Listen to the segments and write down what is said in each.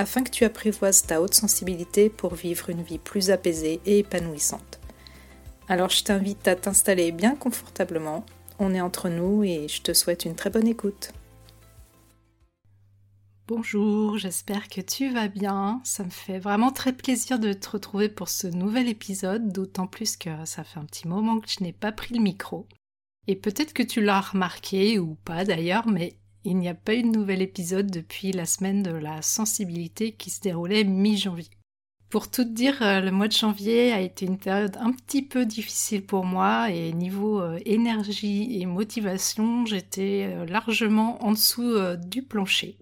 afin que tu apprivoises ta haute sensibilité pour vivre une vie plus apaisée et épanouissante. Alors je t'invite à t'installer bien confortablement, on est entre nous et je te souhaite une très bonne écoute. Bonjour, j'espère que tu vas bien. Ça me fait vraiment très plaisir de te retrouver pour ce nouvel épisode, d'autant plus que ça fait un petit moment que je n'ai pas pris le micro. Et peut-être que tu l'as remarqué ou pas d'ailleurs, mais il n'y a pas eu de nouvel épisode depuis la semaine de la sensibilité qui se déroulait mi-janvier. Pour tout dire, euh, le mois de janvier a été une période un petit peu difficile pour moi et niveau euh, énergie et motivation, j'étais euh, largement en dessous du plancher.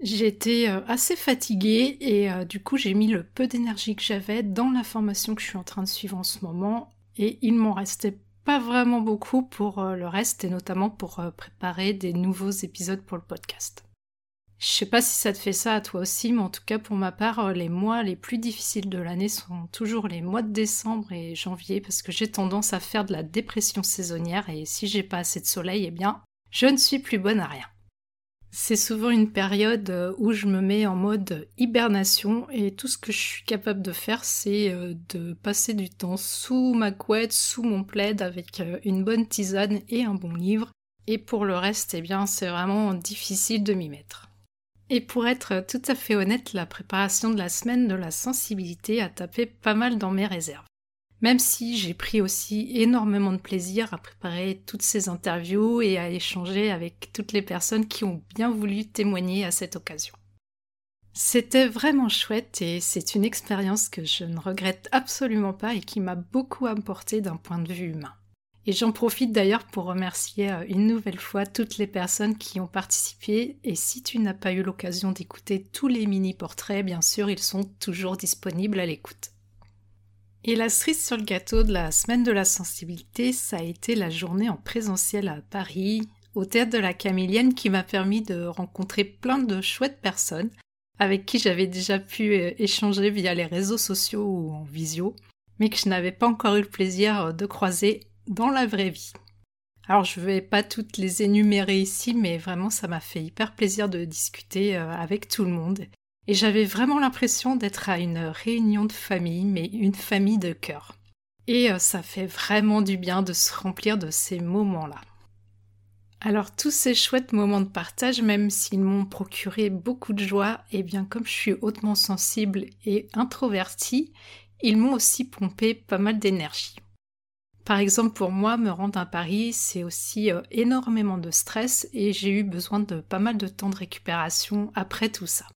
J'étais assez fatiguée et du coup j'ai mis le peu d'énergie que j'avais dans la formation que je suis en train de suivre en ce moment et il m'en restait pas vraiment beaucoup pour euh, le reste et notamment pour euh, préparer des nouveaux épisodes pour le podcast. Je sais pas si ça te fait ça à toi aussi, mais en tout cas pour ma part, euh, les mois les plus difficiles de l'année sont toujours les mois de décembre et janvier parce que j'ai tendance à faire de la dépression saisonnière et si j'ai pas assez de soleil, eh bien, je ne suis plus bonne à rien. C'est souvent une période euh, où je me mets en mode hibernation et tout ce que je suis capable de faire, c'est euh, de passer du temps sous ma couette, sous mon plaid avec euh, une bonne tisane et un bon livre. Et pour le reste, eh bien, c'est vraiment difficile de m'y mettre. Et pour être tout à fait honnête, la préparation de la semaine de la sensibilité a tapé pas mal dans mes réserves. Même si j'ai pris aussi énormément de plaisir à préparer toutes ces interviews et à échanger avec toutes les personnes qui ont bien voulu témoigner à cette occasion. C'était vraiment chouette et c'est une expérience que je ne regrette absolument pas et qui m'a beaucoup apporté d'un point de vue humain. Et j'en profite d'ailleurs pour remercier euh, une nouvelle fois toutes les personnes qui ont participé et si tu n'as pas eu l'occasion d'écouter tous les mini-portraits, bien sûr, ils sont toujours disponibles à l'écoute. Et la cerise sur le gâteau de la semaine de la sensibilité, ça a été la journée en présentiel à Paris, au théâtre de la Camélienne, qui m'a permis de rencontrer plein de chouettes personnes avec qui j'avais déjà pu euh, échanger via les réseaux sociaux ou en visio, mais que je n'avais pas encore eu le plaisir de croiser dans la vraie vie. Alors je ne vais pas toutes les énumérer ici, mais vraiment ça m'a fait hyper plaisir de discuter euh, avec tout le monde et j'avais vraiment l'impression d'être à une réunion de famille, mais une famille de cœur. Et euh, ça fait vraiment du bien de se remplir de ces moments-là. Alors tous ces chouettes moments de partage, même s'ils m'ont procuré beaucoup de joie, et eh bien comme je suis hautement sensible et introvertie, ils m'ont aussi pompé pas mal d'énergie. Par exemple, pour moi, me rendre à Paris, c'est aussi euh, énormément de stress et j'ai eu besoin de pas mal de temps de récupération après tout ça.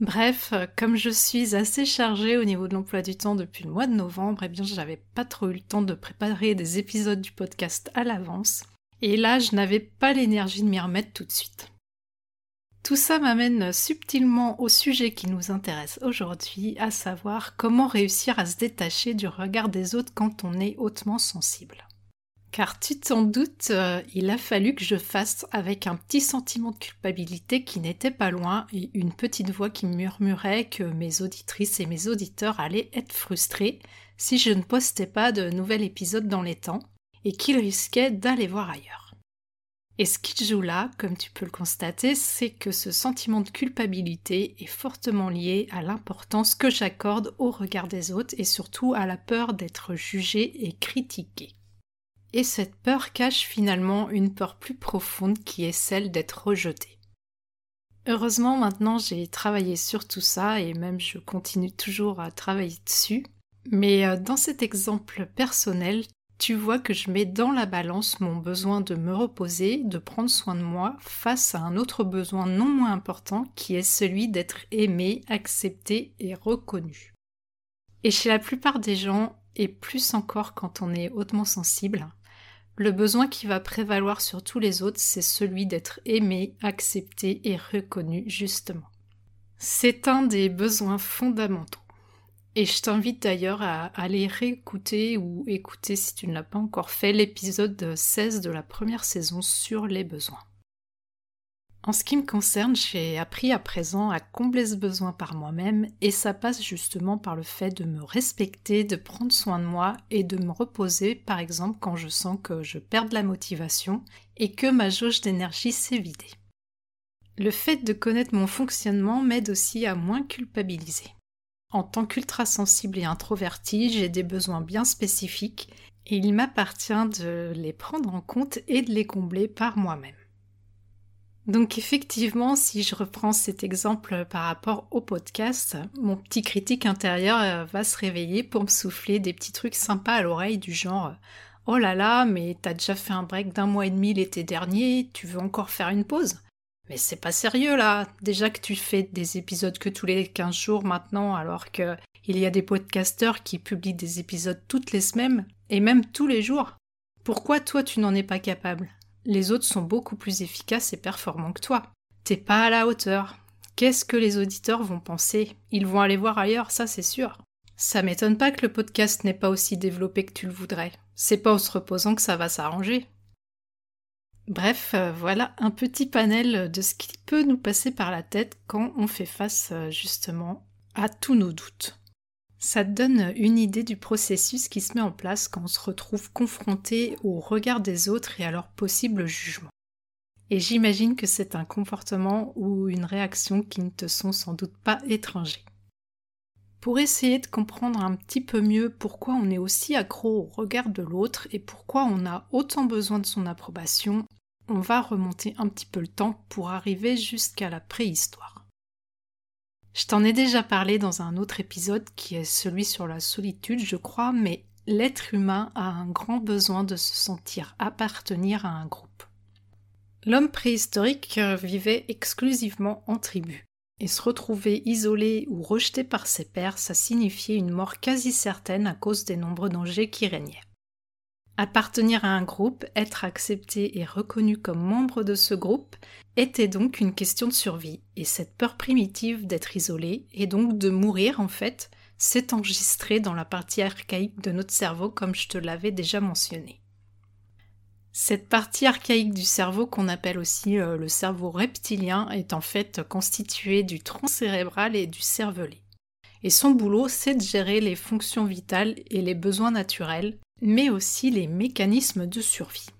Bref, comme je suis assez chargée au niveau de l'emploi du temps depuis le mois de novembre, eh bien j'avais pas trop eu le temps de préparer des épisodes du podcast à l'avance. Et là, je n'avais pas l'énergie de m'y remettre tout de suite. Tout ça m'amène subtilement au sujet qui nous intéresse aujourd'hui, à savoir comment réussir à se détacher du regard des autres quand on est hautement sensible. Car tu t'en doutes, euh, il a fallu que je fasse avec un petit sentiment de culpabilité qui n'était pas loin et une petite voix qui murmurait que mes auditrices et mes auditeurs allaient être frustrés si je ne postais pas de nouvel épisode dans les temps et qu'ils risquaient d'aller voir ailleurs. Et ce qui joue là, comme tu peux le constater, c'est que ce sentiment de culpabilité est fortement lié à l'importance que j'accorde au regard des autres et surtout à la peur d'être jugé et critiqué. Et cette peur cache finalement une peur plus profonde qui est celle d'être rejeté. Heureusement maintenant j'ai travaillé sur tout ça et même je continue toujours à travailler dessus. Mais euh, dans cet exemple personnel, tu vois que je mets dans la balance mon besoin de me reposer, de prendre soin de moi, face à un autre besoin non moins important qui est celui d'être aimé, accepté et reconnu. Et chez la plupart des gens, et plus encore quand on est hautement sensible, le besoin qui va prévaloir sur tous les autres, c'est celui d'être aimé, accepté et reconnu justement. C'est un des besoins fondamentaux. Et je t'invite d'ailleurs à aller réécouter ou écouter si tu ne l'as pas encore fait l'épisode 16 de la première saison sur les besoins. En ce qui me concerne, j'ai appris à présent à combler ce besoin par moi-même et ça passe justement par le fait de me respecter, de prendre soin de moi et de me reposer par exemple quand je sens que je perds de la motivation et que ma jauge d'énergie s'est vidée. Le fait de connaître mon fonctionnement m'aide aussi à moins culpabiliser. En tant qu'ultra sensible et introverti, j'ai des besoins bien spécifiques et il m'appartient de les prendre en compte et de les combler par moi-même. Donc effectivement, si je reprends cet exemple par rapport au podcast, mon petit critique intérieur euh, va se réveiller pour me souffler des petits trucs sympas à l'oreille du genre Oh là là, mais t'as déjà fait un break d'un mois et demi l'été dernier, tu veux encore faire une pause? Mais c'est pas sérieux là, déjà que tu fais des épisodes que tous les 15 jours maintenant, alors que il y a des podcasteurs qui publient des épisodes toutes les semaines, et même tous les jours. Pourquoi toi tu n'en es pas capable? Les autres sont beaucoup plus efficaces et performants que toi. T'es pas à la hauteur. Qu'est-ce que les auditeurs vont penser? Ils vont aller voir ailleurs, ça c'est sûr. Ça m'étonne pas que le podcast n'est pas aussi développé que tu le voudrais. C'est pas en se reposant que ça va s'arranger. Bref, euh, voilà un petit panel de ce qui peut nous passer par la tête quand on fait face euh, justement à tous nos doutes. Ça te donne une idée du processus qui se met en place quand on se retrouve confronté au regard des autres et à leur possible jugement. Et j'imagine que c'est un comportement ou une réaction qui ne te sont sans doute pas étrangers. Pour essayer de comprendre un petit peu mieux pourquoi on est aussi accro au regard de l'autre et pourquoi on a autant besoin de son approbation, on va remonter un petit peu le temps pour arriver jusqu'à la préhistoire. Je t'en ai déjà parlé dans un autre épisode qui est celui sur la solitude, je crois, mais l'être humain a un grand besoin de se sentir appartenir à un groupe. L'homme préhistorique vivait exclusivement en tribu, et se retrouver isolé ou rejeté par ses pairs, ça signifiait une mort quasi certaine à cause des nombreux dangers qui régnaient. Appartenir à un groupe, être accepté et reconnu comme membre de ce groupe, était donc une question de survie, et cette peur primitive d'être isolé, et donc de mourir en fait, s'est enregistrée dans la partie archaïque de notre cerveau comme je te l'avais déjà mentionné. Cette partie archaïque du cerveau qu'on appelle aussi euh, le cerveau reptilien est en fait constituée du tronc cérébral et du cervelet. Et son boulot, c'est de gérer les fonctions vitales et les besoins naturels, mais aussi les mécanismes de survie.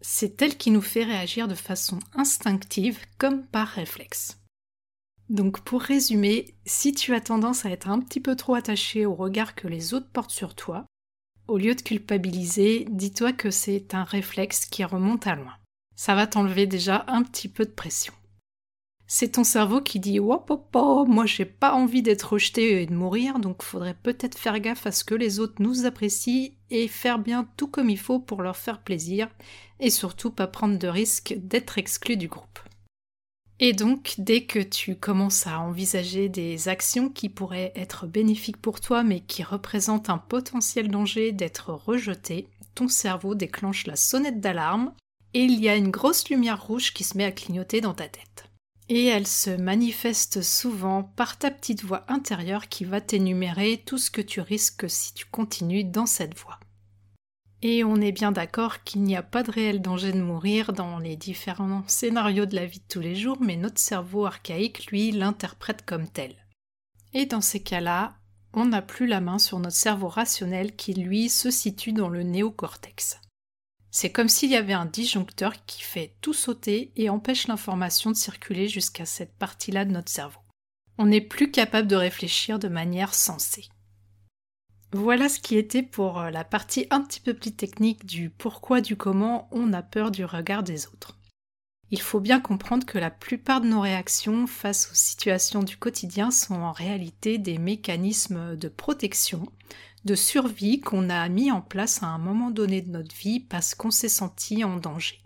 C'est elle qui nous fait réagir de façon instinctive comme par réflexe. Donc pour résumer, si tu as tendance à être un petit peu trop attaché au regard que les autres portent sur toi, au lieu de culpabiliser, dis-toi que c'est un réflexe qui remonte à loin. Ça va t'enlever déjà un petit peu de pression. C'est ton cerveau qui dit oh, moi j'ai pas envie d'être rejeté et de mourir, donc faudrait peut-être faire gaffe à ce que les autres nous apprécient et faire bien tout comme il faut pour leur faire plaisir, et surtout pas prendre de risque d'être exclu du groupe. Et donc, dès que tu commences à envisager des actions qui pourraient être bénéfiques pour toi mais qui représentent un potentiel danger d'être rejeté, ton cerveau déclenche la sonnette d'alarme et il y a une grosse lumière rouge qui se met à clignoter dans ta tête. Et elle se manifeste souvent par ta petite voix intérieure qui va t'énumérer tout ce que tu risques si tu continues dans cette voie. Et on est bien d'accord qu'il n'y a pas de réel danger de mourir dans les différents scénarios de la vie de tous les jours, mais notre cerveau archaïque, lui, l'interprète comme tel. Et dans ces cas-là, on n'a plus la main sur notre cerveau rationnel qui, lui, se situe dans le néocortex. C'est comme s'il y avait un disjoncteur qui fait tout sauter et empêche l'information de circuler jusqu'à cette partie-là de notre cerveau. On n'est plus capable de réfléchir de manière sensée. Voilà ce qui était pour euh, la partie un petit peu plus technique du pourquoi du comment on a peur du regard des autres. Il faut bien comprendre que la plupart de nos réactions face aux situations du quotidien sont en réalité des mécanismes de protection de survie qu'on a mis en place à un moment donné de notre vie parce qu'on s'est senti en danger.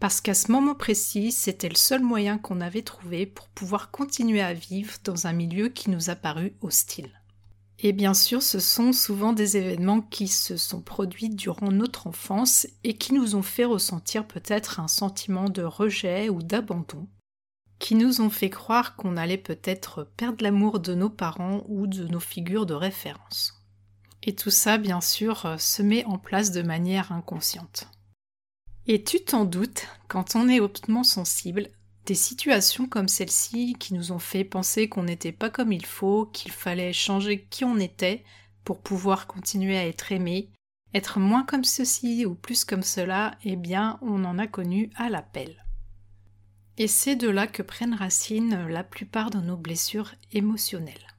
Parce qu'à ce moment précis, c'était le seul moyen qu'on avait trouvé pour pouvoir continuer à vivre dans un milieu qui nous a paru hostile. Et bien sûr, ce sont souvent des événements qui se sont produits durant notre enfance et qui nous ont fait ressentir peut-être un sentiment de rejet ou d'abandon. qui nous ont fait croire qu'on allait peut-être perdre l'amour de nos parents ou de nos figures de référence. Et tout ça, bien sûr, euh, se met en place de manière inconsciente. Et tu t'en doutes, quand on est hautement sensible, des situations comme celle-ci qui nous ont fait penser qu'on n'était pas comme il faut, qu'il fallait changer qui on était pour pouvoir continuer à être aimé, être moins comme ceci ou plus comme cela, eh bien, on en a connu à l'appel. Et c'est de là que prennent racine la plupart de nos blessures émotionnelles.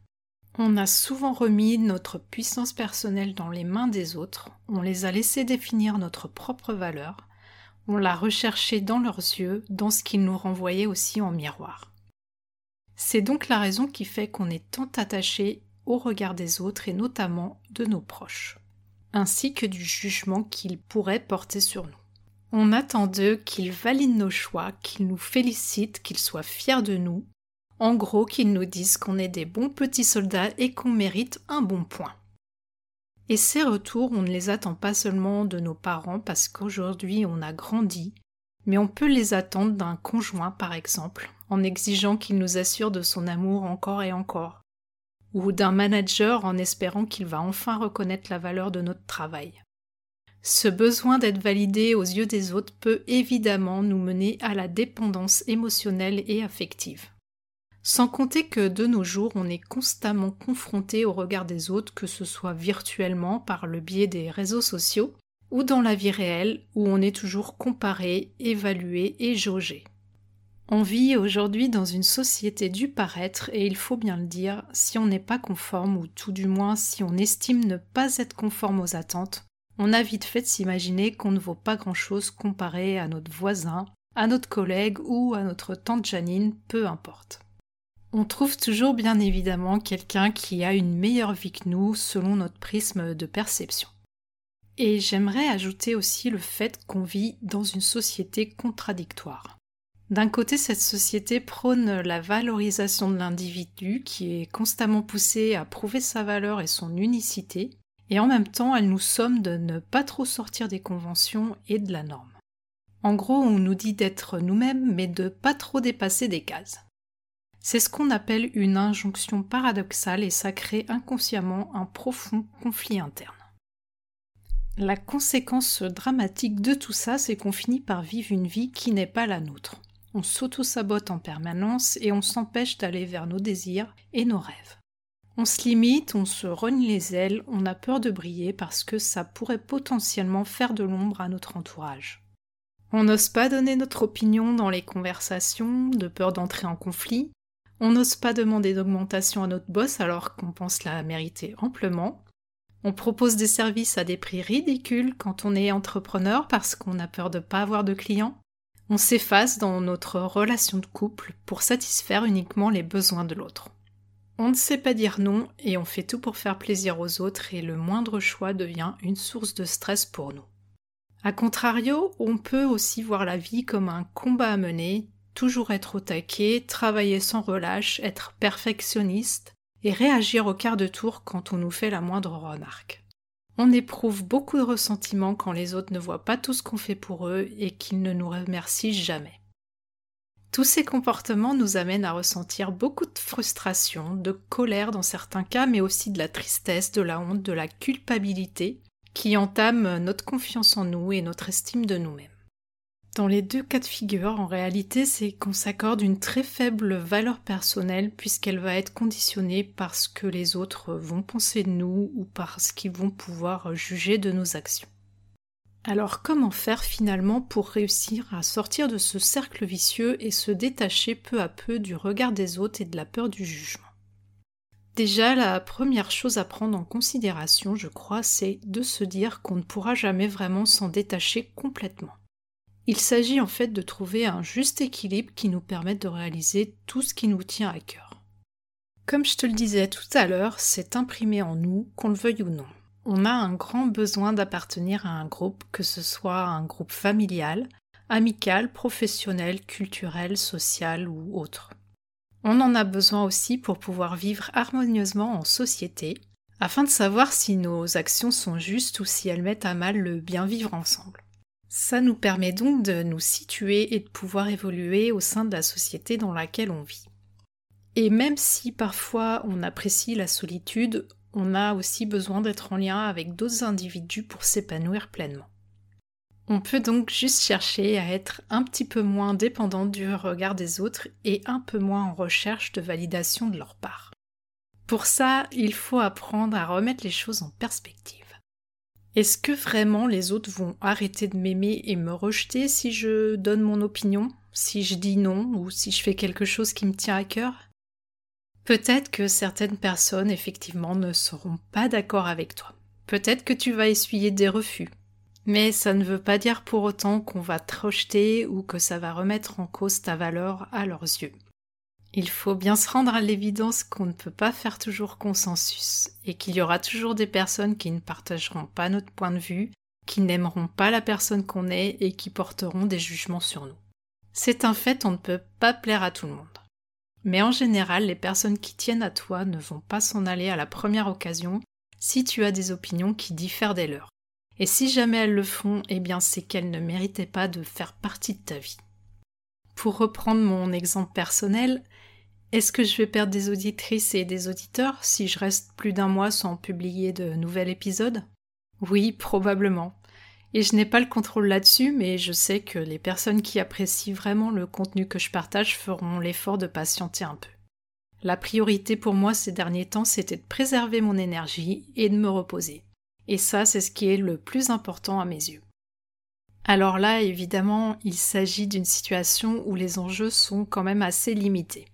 On a souvent remis notre puissance personnelle dans les mains des autres, on les a laissés définir notre propre valeur, on l'a recherché dans leurs yeux, dans ce qu'ils nous renvoyaient aussi en miroir. C'est donc la raison qui fait qu'on est tant attaché au regard des autres et notamment de nos proches, ainsi que du jugement qu'ils pourraient porter sur nous. On attend d'eux qu'ils valident nos choix, qu'ils nous félicitent, qu'ils soient fiers de nous, en gros qu'ils nous disent qu'on est des bons petits soldats et qu'on mérite un bon point. Et ces retours, on ne les attend pas seulement de nos parents parce qu'aujourd'hui on a grandi, mais on peut les attendre d'un conjoint par exemple, en exigeant qu'il nous assure de son amour encore et encore, ou d'un manager en espérant qu'il va enfin reconnaître la valeur de notre travail. Ce besoin d'être validé aux yeux des autres peut évidemment nous mener à la dépendance émotionnelle et affective. Sans compter que de nos jours, on est constamment confronté au regard des autres, que ce soit virtuellement par le biais des réseaux sociaux, ou dans la vie réelle, où on est toujours comparé, évalué et jaugé. On vit aujourd'hui dans une société du paraître et il faut bien le dire, si on n'est pas conforme, ou tout du moins si on estime ne pas être conforme aux attentes, on a vite fait de s'imaginer qu'on ne vaut pas grand-chose comparé à notre voisin, à notre collègue ou à notre tante Janine, peu importe. On trouve toujours bien évidemment quelqu'un qui a une meilleure vie que nous selon notre prisme de perception. Et j'aimerais ajouter aussi le fait qu'on vit dans une société contradictoire. D'un côté, cette société prône la valorisation de l'individu qui est constamment poussé à prouver sa valeur et son unicité, et en même temps, elle nous somme de ne pas trop sortir des conventions et de la norme. En gros, on nous dit d'être nous-mêmes, mais de pas trop dépasser des cases. C'est ce qu'on appelle une injonction paradoxale et ça crée inconsciemment un profond conflit interne. La conséquence dramatique de tout ça, c'est qu'on finit par vivre une vie qui n'est pas la nôtre. On s'auto-sabote en permanence et on s'empêche d'aller vers nos désirs et nos rêves. On se limite, on se rogne les ailes, on a peur de briller parce que ça pourrait potentiellement faire de l'ombre à notre entourage. On n'ose pas donner notre opinion dans les conversations, de peur d'entrer en conflit, on n'ose pas demander d'augmentation à notre boss alors qu'on pense la mériter amplement. On propose des services à des prix ridicules quand on est entrepreneur parce qu'on a peur de ne pas avoir de clients. On s'efface dans notre relation de couple pour satisfaire uniquement les besoins de l'autre. On ne sait pas dire non et on fait tout pour faire plaisir aux autres et le moindre choix devient une source de stress pour nous. A contrario, on peut aussi voir la vie comme un combat à mener, toujours être au taquet, travailler sans relâche, être perfectionniste et réagir au quart de tour quand on nous fait la moindre remarque. On éprouve beaucoup de ressentiment quand les autres ne voient pas tout ce qu'on fait pour eux et qu'ils ne nous remercient jamais. Tous ces comportements nous amènent à ressentir beaucoup de frustration, de colère dans certains cas, mais aussi de la tristesse, de la honte, de la culpabilité, qui entament notre confiance en nous et notre estime de nous-mêmes. Dans les deux cas de figure, en réalité, c'est qu'on s'accorde une très faible valeur personnelle puisqu'elle va être conditionnée par ce que les autres vont penser de nous ou par ce qu'ils vont pouvoir juger de nos actions. Alors comment faire finalement pour réussir à sortir de ce cercle vicieux et se détacher peu à peu du regard des autres et de la peur du jugement? Déjà, la première chose à prendre en considération, je crois, c'est de se dire qu'on ne pourra jamais vraiment s'en détacher complètement. Il s'agit en fait de trouver un juste équilibre qui nous permette de réaliser tout ce qui nous tient à cœur. Comme je te le disais tout à l'heure, c'est imprimé en nous, qu'on le veuille ou non. On a un grand besoin d'appartenir à un groupe, que ce soit un groupe familial, amical, professionnel, culturel, social ou autre. On en a besoin aussi pour pouvoir vivre harmonieusement en société, afin de savoir si nos actions sont justes ou si elles mettent à mal le bien vivre ensemble. Ça nous permet donc de nous situer et de pouvoir évoluer au sein de la société dans laquelle on vit. Et même si parfois on apprécie la solitude, on a aussi besoin d'être en lien avec d'autres individus pour s'épanouir pleinement. On peut donc juste chercher à être un petit peu moins dépendant du regard des autres et un peu moins en recherche de validation de leur part. Pour ça, il faut apprendre à remettre les choses en perspective. Est-ce que vraiment les autres vont arrêter de m'aimer et me rejeter si je donne mon opinion, si je dis non ou si je fais quelque chose qui me tient à cœur? Peut-être que certaines personnes effectivement ne seront pas d'accord avec toi. Peut-être que tu vas essuyer des refus. Mais ça ne veut pas dire pour autant qu'on va te rejeter ou que ça va remettre en cause ta valeur à leurs yeux. Il faut bien se rendre à l'évidence qu'on ne peut pas faire toujours consensus et qu'il y aura toujours des personnes qui ne partageront pas notre point de vue, qui n'aimeront pas la personne qu'on est et qui porteront des jugements sur nous. C'est un fait, on ne peut pas plaire à tout le monde. Mais en général, les personnes qui tiennent à toi ne vont pas s'en aller à la première occasion si tu as des opinions qui diffèrent des leurs. Et si jamais elles le font, eh bien c'est qu'elles ne méritaient pas de faire partie de ta vie. Pour reprendre mon exemple personnel, est-ce que je vais perdre des auditrices et des auditeurs si je reste plus d'un mois sans publier de nouvel épisode? Oui, probablement. Et je n'ai pas le contrôle là-dessus, mais je sais que les personnes qui apprécient vraiment le contenu que je partage feront l'effort de patienter un peu. La priorité pour moi ces derniers temps, c'était de préserver mon énergie et de me reposer. Et ça, c'est ce qui est le plus important à mes yeux. Alors là, évidemment, il s'agit d'une situation où les enjeux sont quand même assez limités.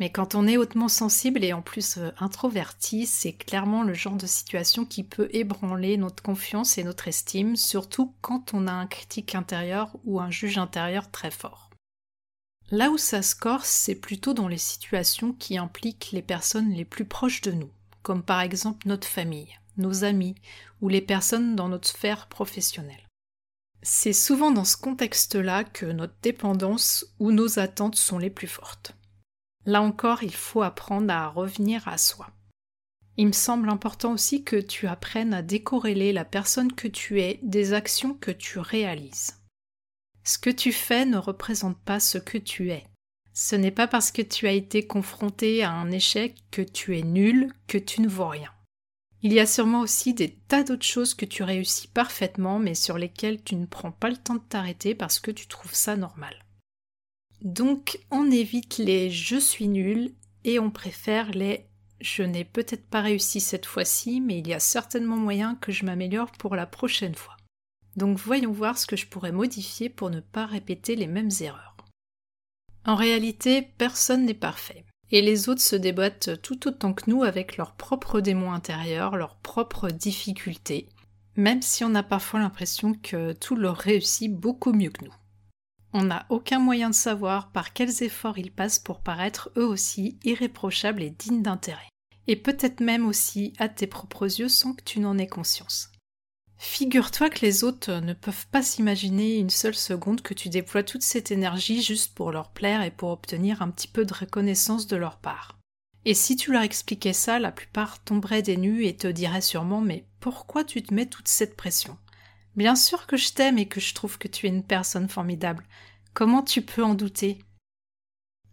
Mais quand on est hautement sensible et en plus euh, introverti, c'est clairement le genre de situation qui peut ébranler notre confiance et notre estime, surtout quand on a un critique intérieur ou un juge intérieur très fort. Là où ça se corse, c'est plutôt dans les situations qui impliquent les personnes les plus proches de nous, comme par exemple notre famille, nos amis ou les personnes dans notre sphère professionnelle. C'est souvent dans ce contexte-là que notre dépendance ou nos attentes sont les plus fortes. Là encore, il faut apprendre à revenir à soi. Il me semble important aussi que tu apprennes à décorréler la personne que tu es des actions que tu réalises. Ce que tu fais ne représente pas ce que tu es. Ce n'est pas parce que tu as été confronté à un échec que tu es nul, que tu ne vaux rien. Il y a sûrement aussi des tas d'autres choses que tu réussis parfaitement mais sur lesquelles tu ne prends pas le temps de t'arrêter parce que tu trouves ça normal. Donc on évite les je suis nul et on préfère les je n'ai peut-être pas réussi cette fois-ci, mais il y a certainement moyen que je m'améliore pour la prochaine fois. Donc voyons voir ce que je pourrais modifier pour ne pas répéter les mêmes erreurs. En réalité, personne n'est parfait, et les autres se débattent tout autant que nous avec leurs propres démons intérieurs, leurs propres difficultés, même si on a parfois l'impression que tout leur réussit beaucoup mieux que nous. On n'a aucun moyen de savoir par quels efforts ils passent pour paraître eux aussi irréprochables et dignes d'intérêt. Et peut-être même aussi à tes propres yeux sans que tu n'en aies conscience. Figure-toi que les autres ne peuvent pas s'imaginer une seule seconde que tu déploies toute cette énergie juste pour leur plaire et pour obtenir un petit peu de reconnaissance de leur part. Et si tu leur expliquais ça, la plupart tomberaient des nues et te diraient sûrement Mais pourquoi tu te mets toute cette pression? Bien sûr que je t'aime et que je trouve que tu es une personne formidable. Comment tu peux en douter?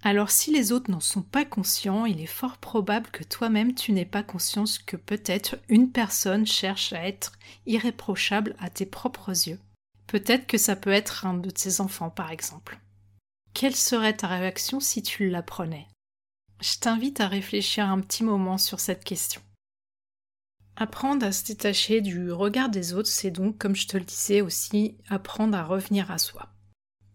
Alors si les autres n'en sont pas conscients, il est fort probable que toi-même tu n'aies pas conscience que peut-être une personne cherche à être irréprochable à tes propres yeux. Peut-être que ça peut être un de tes enfants par exemple. Quelle serait ta réaction si tu l'apprenais? Je t'invite à réfléchir un petit moment sur cette question. Apprendre à se détacher du regard des autres, c'est donc, comme je te le disais aussi, apprendre à revenir à soi.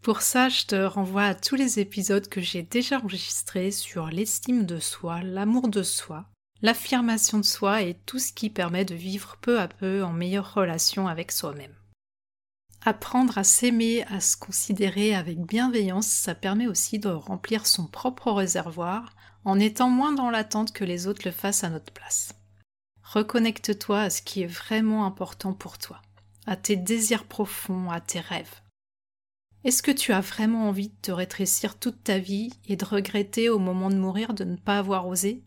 Pour ça, je te renvoie à tous les épisodes que j'ai déjà enregistrés sur l'estime de soi, l'amour de soi, l'affirmation de soi et tout ce qui permet de vivre peu à peu en meilleure relation avec soi-même. Apprendre à s'aimer, à se considérer avec bienveillance, ça permet aussi de remplir son propre réservoir en étant moins dans l'attente que les autres le fassent à notre place. Reconnecte-toi à ce qui est vraiment important pour toi, à tes désirs profonds, à tes rêves. Est-ce que tu as vraiment envie de te rétrécir toute ta vie et de regretter au moment de mourir de ne pas avoir osé?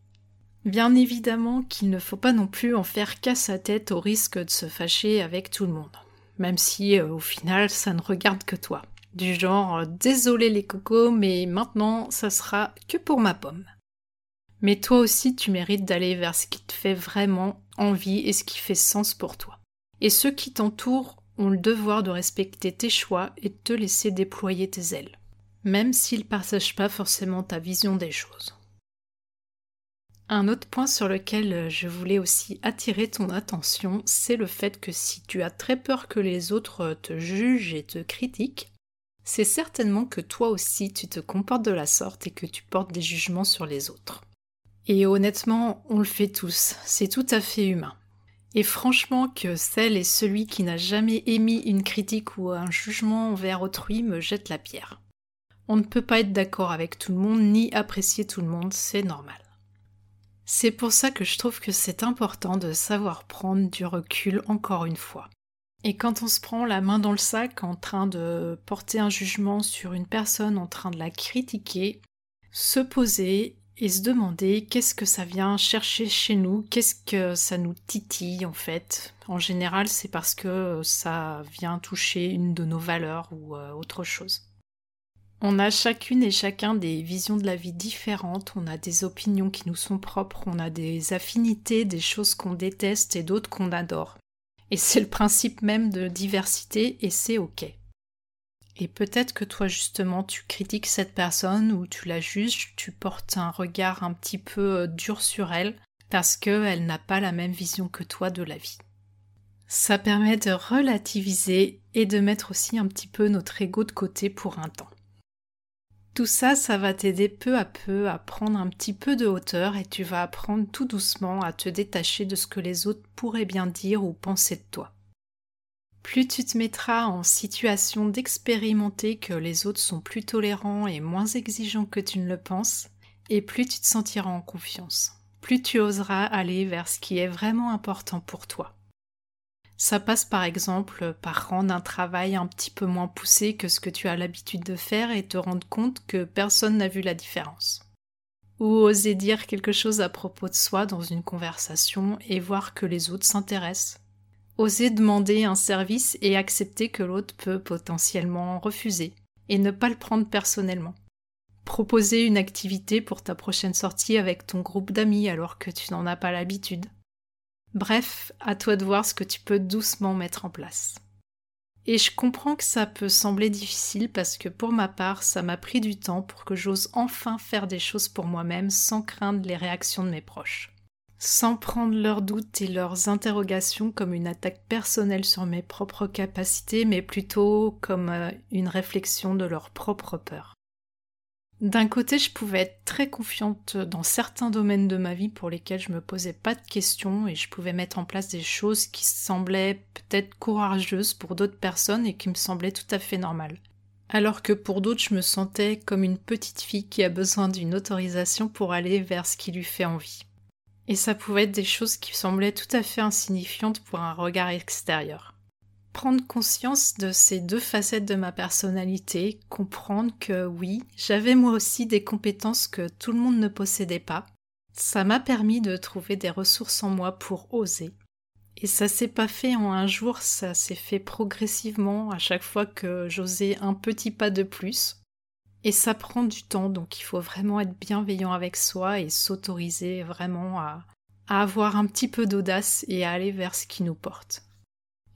Bien évidemment qu'il ne faut pas non plus en faire qu'à sa tête au risque de se fâcher avec tout le monde. même si euh, au final ça ne regarde que toi. Du genre euh, désolé les cocos, mais maintenant ça sera que pour ma pomme. Mais toi aussi tu mérites d'aller vers ce qui te fait vraiment envie et ce qui fait sens pour toi. Et ceux qui t'entourent ont le devoir de respecter tes choix et de te laisser déployer tes ailes, même s'ils ne partagent pas forcément ta vision des choses. Un autre point sur lequel euh, je voulais aussi attirer ton attention, c'est le fait que si tu as très peur que les autres euh, te jugent et te critiquent, c'est certainement que toi aussi tu te comportes de la sorte et que tu portes des jugements sur les autres. Et honnêtement, on le fait tous, c'est tout à fait humain. Et franchement que celle et celui qui n'a jamais émis une critique ou un jugement envers autrui me jette la pierre. On ne peut pas être d'accord avec tout le monde ni apprécier tout le monde, c'est normal. C'est pour ça que je trouve que c'est important de savoir prendre du recul encore une fois. Et quand on se prend la main dans le sac en train de porter un jugement sur une personne, en train de la critiquer, se poser et se demander qu'est-ce que ça vient chercher chez nous, qu'est-ce que ça nous titille en fait. En général, c'est parce que ça vient toucher une de nos valeurs ou euh, autre chose. On a chacune et chacun des visions de la vie différentes, on a des opinions qui nous sont propres, on a des affinités, des choses qu'on déteste et d'autres qu'on adore. Et c'est le principe même de diversité et c'est ok. Et peut-être que toi justement tu critiques cette personne ou tu la juges, tu portes un regard un petit peu euh, dur sur elle parce qu'elle n'a pas la même vision que toi de la vie. Ça permet de relativiser et de mettre aussi un petit peu notre ego de côté pour un temps. Tout ça, ça va t'aider peu à peu à prendre un petit peu de hauteur et tu vas apprendre tout doucement à te détacher de ce que les autres pourraient bien dire ou penser de toi. Plus tu te mettras en situation d'expérimenter que les autres sont plus tolérants et moins exigeants que tu ne le penses, et plus tu te sentiras en confiance, plus tu oseras aller vers ce qui est vraiment important pour toi. Ça passe par exemple par rendre un travail un petit peu moins poussé que ce que tu as l'habitude de faire et te rendre compte que personne n'a vu la différence. Ou oser dire quelque chose à propos de soi dans une conversation et voir que les autres s'intéressent. Oser demander un service et accepter que l'autre peut potentiellement refuser et ne pas le prendre personnellement. Proposer une activité pour ta prochaine sortie avec ton groupe d'amis alors que tu n'en as pas l'habitude. Bref, à toi de voir ce que tu peux doucement mettre en place. Et je comprends que ça peut sembler difficile parce que pour ma part, ça m'a pris du temps pour que j'ose enfin faire des choses pour moi-même sans craindre les réactions de mes proches. Sans prendre leurs doutes et leurs interrogations comme une attaque personnelle sur mes propres capacités, mais plutôt comme euh, une réflexion de leur propre peur. D'un côté, je pouvais être très confiante dans certains domaines de ma vie pour lesquels je me posais pas de questions et je pouvais mettre en place des choses qui semblaient peut-être courageuses pour d'autres personnes et qui me semblaient tout à fait normales. Alors que pour d'autres, je me sentais comme une petite fille qui a besoin d'une autorisation pour aller vers ce qui lui fait envie. Et ça pouvait être des choses qui semblaient tout à fait insignifiantes pour un regard extérieur prendre conscience de ces deux facettes de ma personnalité, comprendre que oui, j'avais moi aussi des compétences que tout le monde ne possédait pas. Ça m'a permis de trouver des ressources en moi pour oser. Et ça s'est pas fait en un jour, ça s'est fait progressivement à chaque fois que j'osais un petit pas de plus. Et ça prend du temps, donc il faut vraiment être bienveillant avec soi et s'autoriser vraiment à, avoir un petit peu d'audace et à aller vers ce qui nous porte.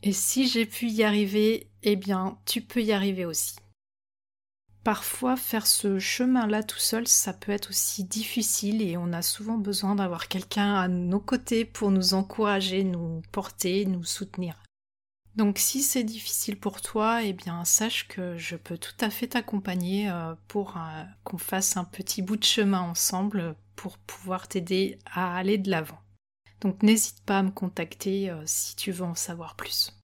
Et si j'ai pu y arriver, eh bien, tu peux y arriver aussi. Parfois, faire ce chemin-là tout seul, ça peut être aussi difficile et on a souvent besoin d'avoir quelqu'un à nos côtés pour nous encourager, nous porter, nous soutenir. Donc si c'est difficile pour toi, eh bien sache que je peux tout à fait t'accompagner euh, pour euh, qu'on fasse un petit bout de chemin ensemble pour pouvoir t'aider à aller de l'avant. Donc n'hésite pas à me contacter euh, si tu veux en savoir plus.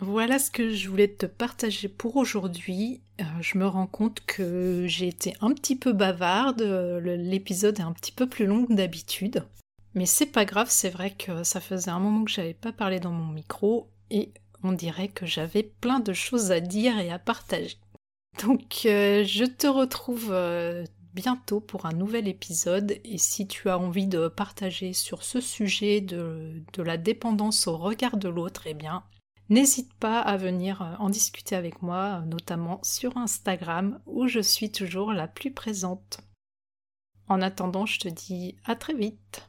Voilà ce que je voulais te partager pour aujourd'hui. Je me rends compte que j'ai été un petit peu bavarde, l'épisode est un petit peu plus long que d'habitude. Mais c'est pas grave, c'est vrai que ça faisait un moment que j'avais pas parlé dans mon micro et on dirait que j'avais plein de choses à dire et à partager. Donc euh, je te retrouve bientôt pour un nouvel épisode et si tu as envie de partager sur ce sujet de, de la dépendance au regard de l'autre, eh bien N'hésite pas à venir euh, en discuter avec moi, notamment sur Instagram où je suis toujours la plus présente. En attendant, je te dis à très vite.